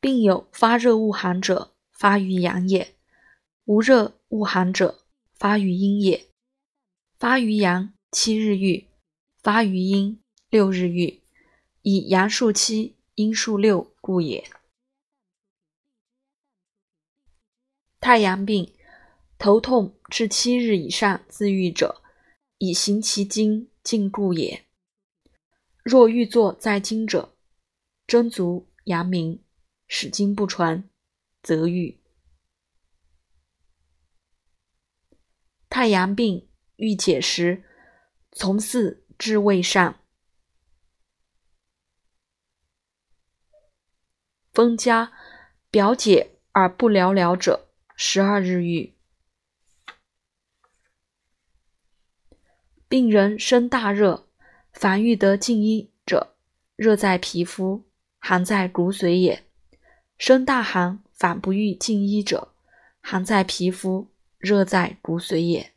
病有发热恶寒者，发于阳也；无热恶寒者，发于阴也。发于阳，七日愈；发于阴，六日愈。以阳数七，阴数六，故也。太阳病，头痛至七日以上自愈者，以行其经，尽故也。若欲坐在经者，真足阳明，使经不传，则愈。太阳病欲解时，从四至未上，风家表解而不了了者。十二日愈。病人生大热，凡欲得静医者，热在皮肤，寒在骨髓也；生大寒，反不欲静衣者，寒在皮肤，热在骨髓也。